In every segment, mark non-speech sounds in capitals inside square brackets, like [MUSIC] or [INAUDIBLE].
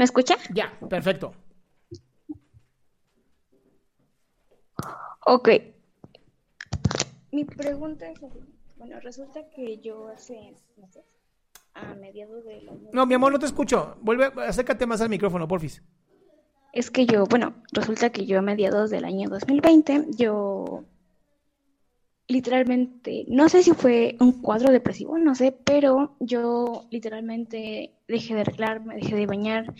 ¿Me escucha? Ya, perfecto. Ok. Mi pregunta es. Bueno, resulta que yo hace meses, a mediados del año... No, mi amor, no te escucho. Vuelve, acércate más al micrófono, porfis. Es que yo, bueno, resulta que yo a mediados del año 2020, yo literalmente, no sé si fue un cuadro depresivo, no sé, pero yo literalmente dejé de arreglarme, dejé de bañar,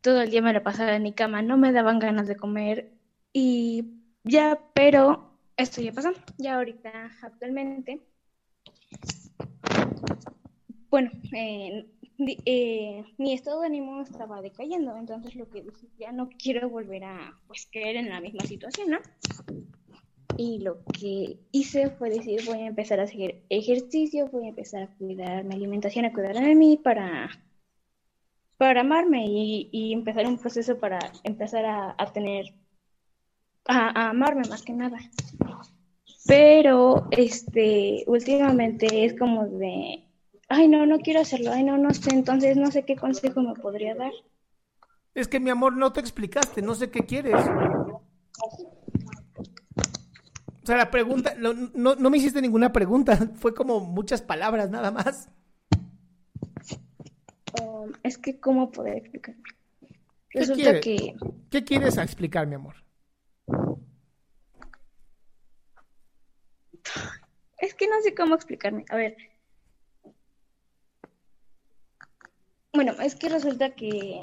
todo el día me la pasaba en mi cama, no me daban ganas de comer y ya, pero esto ya pasó, ya ahorita actualmente, bueno, eh, eh, mi estado de ánimo estaba decayendo, entonces lo que dije, ya no quiero volver a pues caer en la misma situación, ¿no? Y lo que hice fue decir, voy a empezar a hacer ejercicio, voy a empezar a cuidar mi alimentación, a cuidar de mí para, para amarme y, y empezar un proceso para empezar a, a tener, a, a amarme más que nada. Pero, este, últimamente es como de, ay, no, no quiero hacerlo, ay, no, no sé, entonces no sé qué consejo me podría dar. Es que mi amor, no te explicaste, no sé qué quieres. O sea, la pregunta, no, no, no me hiciste ninguna pregunta, [LAUGHS] fue como muchas palabras nada más. Um, es que, ¿cómo poder explicarme? ¿Qué Resulta quiere? que, ¿Qué quieres explicar, mi amor? es que no sé cómo explicarme. A ver. Bueno, es que resulta que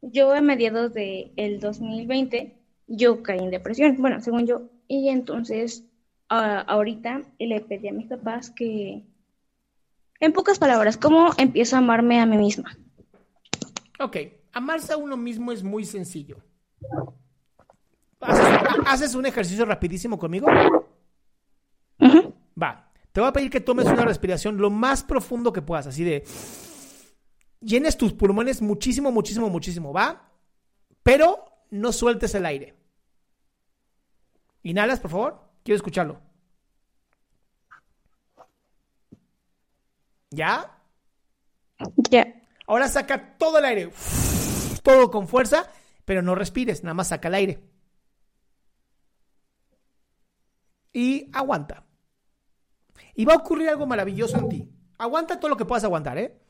yo a mediados del el 2020 yo caí en depresión, bueno, según yo, y entonces a- ahorita le pedí a mis papás que, en pocas palabras, ¿cómo empiezo a amarme a mí misma? Ok, amarse a uno mismo es muy sencillo. ¿Haces, ha- haces un ejercicio rapidísimo conmigo? Va, te voy a pedir que tomes una respiración lo más profundo que puedas, así de... Llenes tus pulmones muchísimo, muchísimo, muchísimo, ¿va? Pero no sueltes el aire. Inhalas, por favor. Quiero escucharlo. ¿Ya? Ya. Ahora saca todo el aire. Todo con fuerza, pero no respires, nada más saca el aire. Y aguanta. Y va a ocurrir algo maravilloso en ti. Aguanta todo lo que puedas aguantar, ¿eh?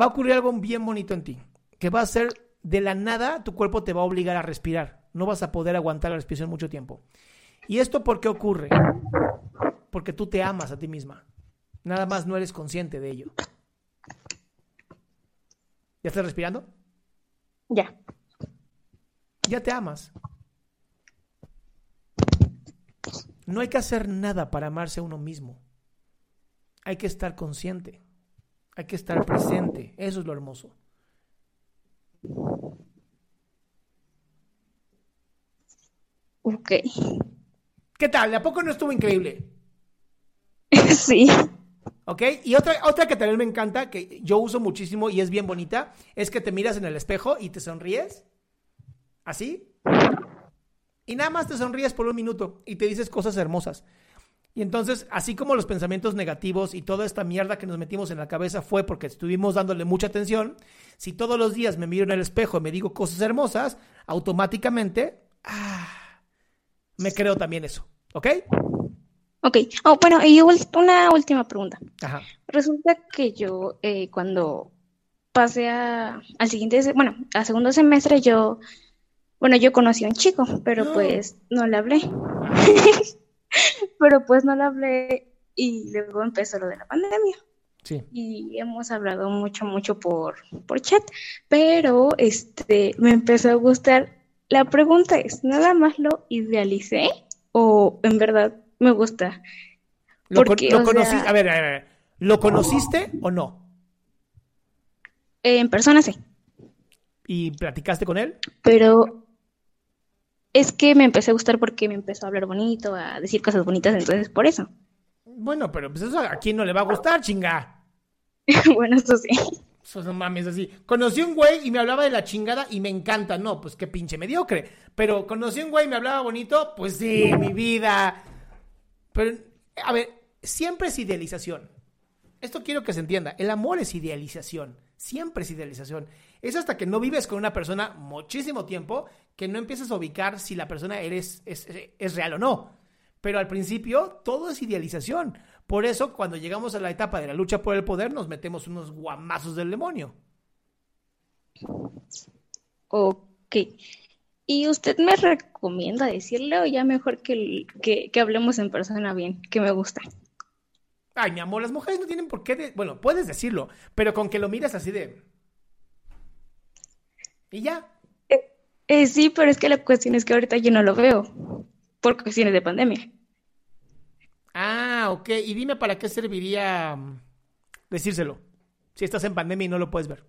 Va a ocurrir algo bien bonito en ti. Que va a ser de la nada, tu cuerpo te va a obligar a respirar. No vas a poder aguantar la respiración mucho tiempo. ¿Y esto por qué ocurre? Porque tú te amas a ti misma. Nada más no eres consciente de ello. ¿Ya estás respirando? Ya. Ya te amas. No hay que hacer nada para amarse a uno mismo. Hay que estar consciente. Hay que estar presente. Eso es lo hermoso. Ok. ¿Qué tal? ¿A poco no estuvo increíble? [LAUGHS] Sí. ¿Ok? Y otra, otra que también me encanta, que yo uso muchísimo y es bien bonita, es que te miras en el espejo y te sonríes. ¿Así? Y nada más te sonríes por un minuto y te dices cosas hermosas. Y entonces, así como los pensamientos negativos y toda esta mierda que nos metimos en la cabeza fue porque estuvimos dándole mucha atención, si todos los días me miro en el espejo y me digo cosas hermosas, automáticamente, ah, me creo también eso. ¿Ok? Ok. Oh, bueno, y una última pregunta. Ajá. Resulta que yo eh, cuando pasé a, al siguiente, bueno, al segundo semestre yo, bueno, yo conocí a un chico, pero pues no le hablé. [LAUGHS] pero pues no le hablé y luego empezó lo de la pandemia. Sí. Y hemos hablado mucho, mucho por, por chat, pero este me empezó a gustar. La pregunta es, ¿nada más lo idealicé o en verdad me gusta? ¿Lo, Porque, lo conocí- sea- a ver, a ver, a ver, ¿lo conociste o no? En persona sí, ¿Y platicaste con él? pero es que me empecé a gustar porque me empezó a hablar bonito, a decir cosas bonitas, entonces por eso. Bueno, pero pues eso a quién no le va a gustar, chinga. [LAUGHS] bueno, eso sí. Eso no mames así. Conocí un güey y me hablaba de la chingada y me encanta. No, pues qué pinche mediocre. Pero conocí un güey y me hablaba bonito, pues sí, mi vida. Pero, a ver, siempre es idealización. Esto quiero que se entienda. El amor es idealización. Siempre es idealización. Es hasta que no vives con una persona muchísimo tiempo que no empiezas a ubicar si la persona eres, es, es real o no. Pero al principio todo es idealización. Por eso cuando llegamos a la etapa de la lucha por el poder nos metemos unos guamazos del demonio. Ok. ¿Y usted me recomienda decirle o ya mejor que, que, que hablemos en persona bien, que me gusta? Ay, mi amor, las mujeres no tienen por qué... de- Bueno, puedes decirlo, pero con que lo mires así de... Y ya. Eh, sí, pero es que la cuestión es que ahorita yo no lo veo por cuestiones de pandemia. Ah, ok. Y dime para qué serviría mm, decírselo. Si estás en pandemia y no lo puedes ver.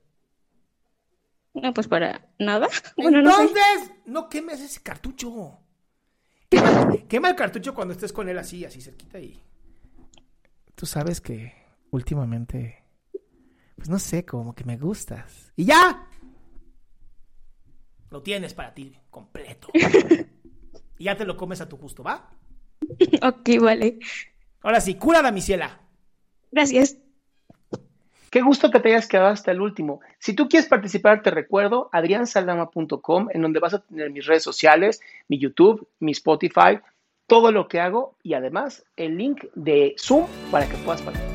No, pues para nada. [LAUGHS] Bueno, no sé. Entonces, no quemes ese cartucho. Quema, [LAUGHS] quema el cartucho cuando estés con él así, así cerquita y... Tú sabes que últimamente, pues no sé, como que me gustas. Y ya. Lo tienes para ti, completo. [LAUGHS] y ya te lo comes a tu gusto, ¿va? Ok, vale. Ahora sí, cura la misiela. Gracias. Qué gusto que te hayas quedado hasta el último. Si tú quieres participar, te recuerdo adriansaldama.com, en donde vas a tener mis redes sociales, mi YouTube, mi Spotify, todo lo que hago y además el link de Zoom para que puedas participar.